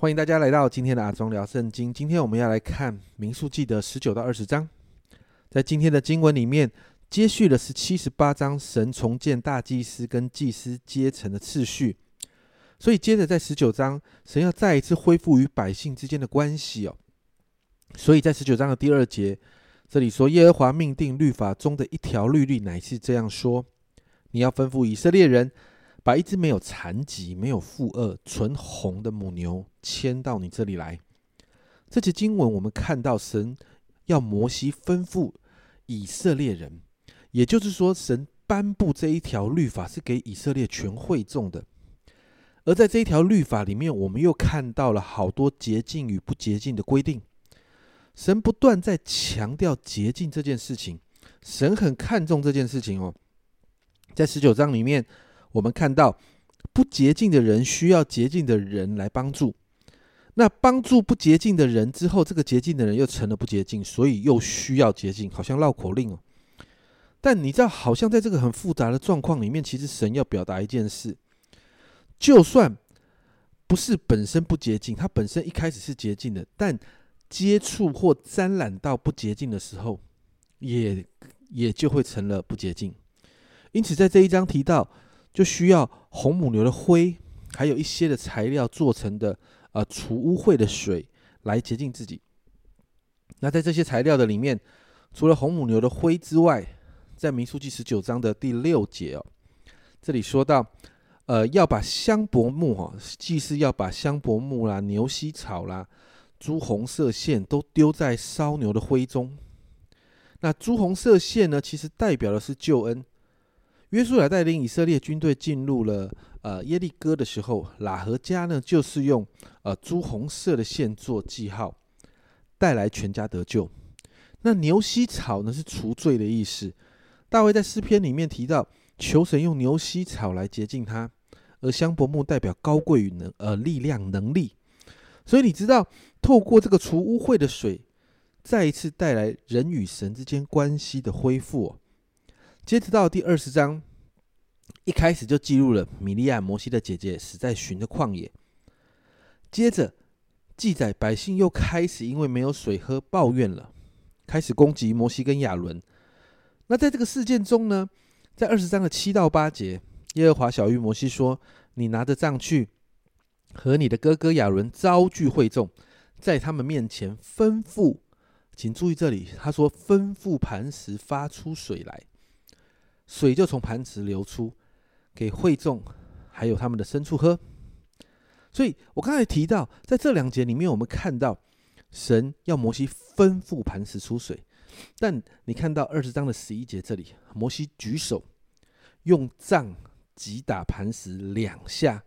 欢迎大家来到今天的阿忠聊圣经。今天我们要来看民数记的十九到二十章。在今天的经文里面，接续了是七十八章神重建大祭司跟祭司阶层的次序。所以接着在十九章，神要再一次恢复与百姓之间的关系哦。所以在十九章的第二节，这里说耶和华命定律法中的一条律例，乃是这样说：你要吩咐以色列人。把一只没有残疾、没有负恶、纯红的母牛牵到你这里来。这节经文，我们看到神要摩西吩咐以色列人，也就是说，神颁布这一条律法是给以色列全会众的。而在这一条律法里面，我们又看到了好多洁净与不洁净的规定。神不断在强调洁净这件事情，神很看重这件事情哦。在十九章里面。我们看到不洁净的人需要洁净的人来帮助，那帮助不洁净的人之后，这个洁净的人又成了不洁净，所以又需要洁净，好像绕口令哦。但你知道，好像在这个很复杂的状况里面，其实神要表达一件事：就算不是本身不洁净，他本身一开始是洁净的，但接触或沾染到不洁净的时候，也也就会成了不洁净。因此，在这一章提到。就需要红母牛的灰，还有一些的材料做成的呃除污秽的水来洁净自己。那在这些材料的里面，除了红母牛的灰之外，在民数记十九章的第六节哦，这里说到，呃，要把香柏木哈，祭司要把香柏木啦、牛膝草啦、朱红色线都丢在烧牛的灰中。那朱红色线呢，其实代表的是救恩。约书亚带领以色列军队进入了呃耶利哥的时候，喇合家呢就是用呃朱红色的线做记号，带来全家得救。那牛膝草呢是除罪的意思。大卫在诗篇里面提到，求神用牛膝草来洁净他，而香柏木代表高贵与能呃力量能力。所以你知道，透过这个除污秽的水，再一次带来人与神之间关系的恢复。接着到第二十章，一开始就记录了米利亚摩西的姐姐死在寻的旷野。接着记载百姓又开始因为没有水喝抱怨了，开始攻击摩西跟亚伦。那在这个事件中呢，在二十章的七到八节，耶和华小玉摩西说：“你拿着杖去，和你的哥哥亚伦招聚会众，在他们面前吩咐，请注意这里，他说吩咐磐石发出水来。”水就从磐石流出，给会众还有他们的牲畜喝。所以我刚才提到，在这两节里面，我们看到神要摩西吩咐磐石出水，但你看到二十章的十一节这里，摩西举手用杖击打磐石两下，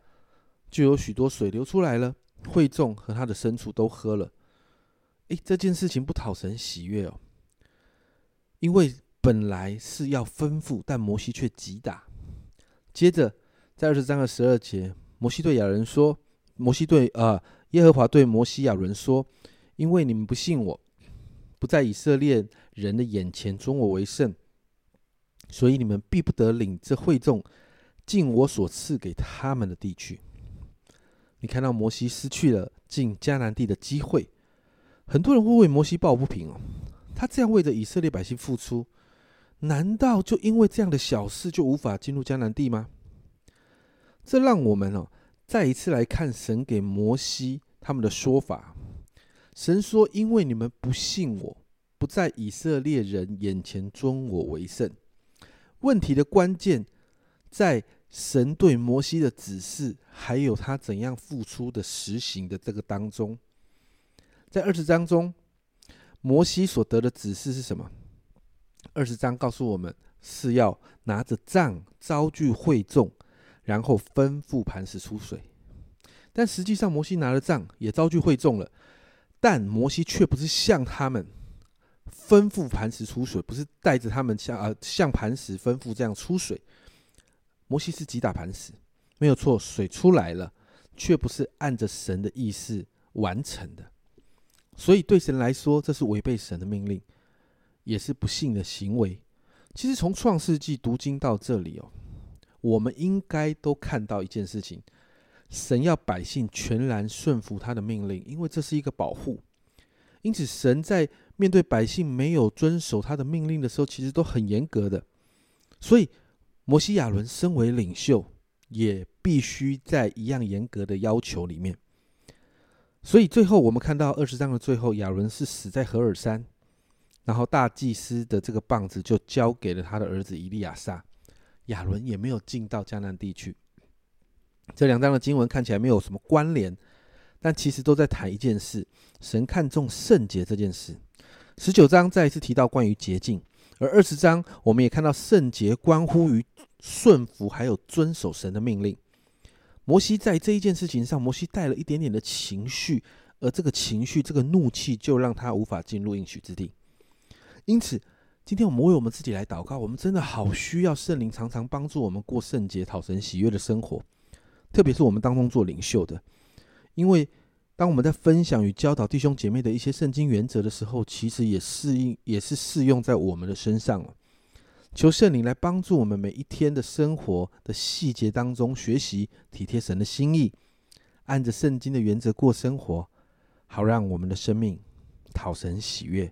就有许多水流出来了，会众和他的牲畜都喝了。诶，这件事情不讨神喜悦哦，因为。本来是要吩咐，但摩西却击打。接着，在二十三和十二节，摩西对亚人说：“摩西对啊，耶和华对摩西亚伦说，因为你们不信我，不在以色列人的眼前尊我为圣，所以你们必不得领这会众进我所赐给他们的地区。”你看到摩西失去了进迦南地的机会，很多人会为摩西抱不平哦。他这样为着以色列百姓付出。难道就因为这样的小事就无法进入迦南地吗？这让我们哦再一次来看神给摩西他们的说法。神说：“因为你们不信我，不在以色列人眼前尊我为圣。”问题的关键在神对摩西的指示，还有他怎样付出的实行的这个当中。在二十章中，摩西所得的指示是什么？二十章告诉我们是要拿着杖招聚会众，然后吩咐磐石出水。但实际上，摩西拿了杖也招聚会众了，但摩西却不是向他们吩咐磐石出水，不是带着他们向啊向磐石吩咐这样出水。摩西是击打磐石，没有错，水出来了，却不是按着神的意思完成的。所以对神来说，这是违背神的命令。也是不幸的行为。其实从创世纪读经到这里哦，我们应该都看到一件事情：神要百姓全然顺服他的命令，因为这是一个保护。因此，神在面对百姓没有遵守他的命令的时候，其实都很严格的。所以，摩西亚伦身为领袖，也必须在一样严格的要求里面。所以，最后我们看到二十章的最后，亚伦是死在何尔山，然后大祭司的这个棒子就交给了他的儿子伊利亚撒。亚伦也没有进到迦南地区。这两章的经文看起来没有什么关联，但其实都在谈一件事：神看重圣洁这件事。十九章再一次提到关于洁净，而二十章我们也看到圣洁关乎于顺服，还有遵守神的命令。摩西在这一件事情上，摩西带了一点点的情绪，而这个情绪、这个怒气，就让他无法进入应许之地。因此，今天我们为我们自己来祷告，我们真的好需要圣灵常常帮助我们过圣洁、讨神喜悦的生活。特别是我们当中做领袖的，因为当我们在分享与教导弟兄姐妹的一些圣经原则的时候，其实也适应也是适用在我们的身上了。求圣灵来帮助我们每一天的生活的细节当中学习体贴神的心意，按着圣经的原则过生活，好让我们的生命讨神喜悦。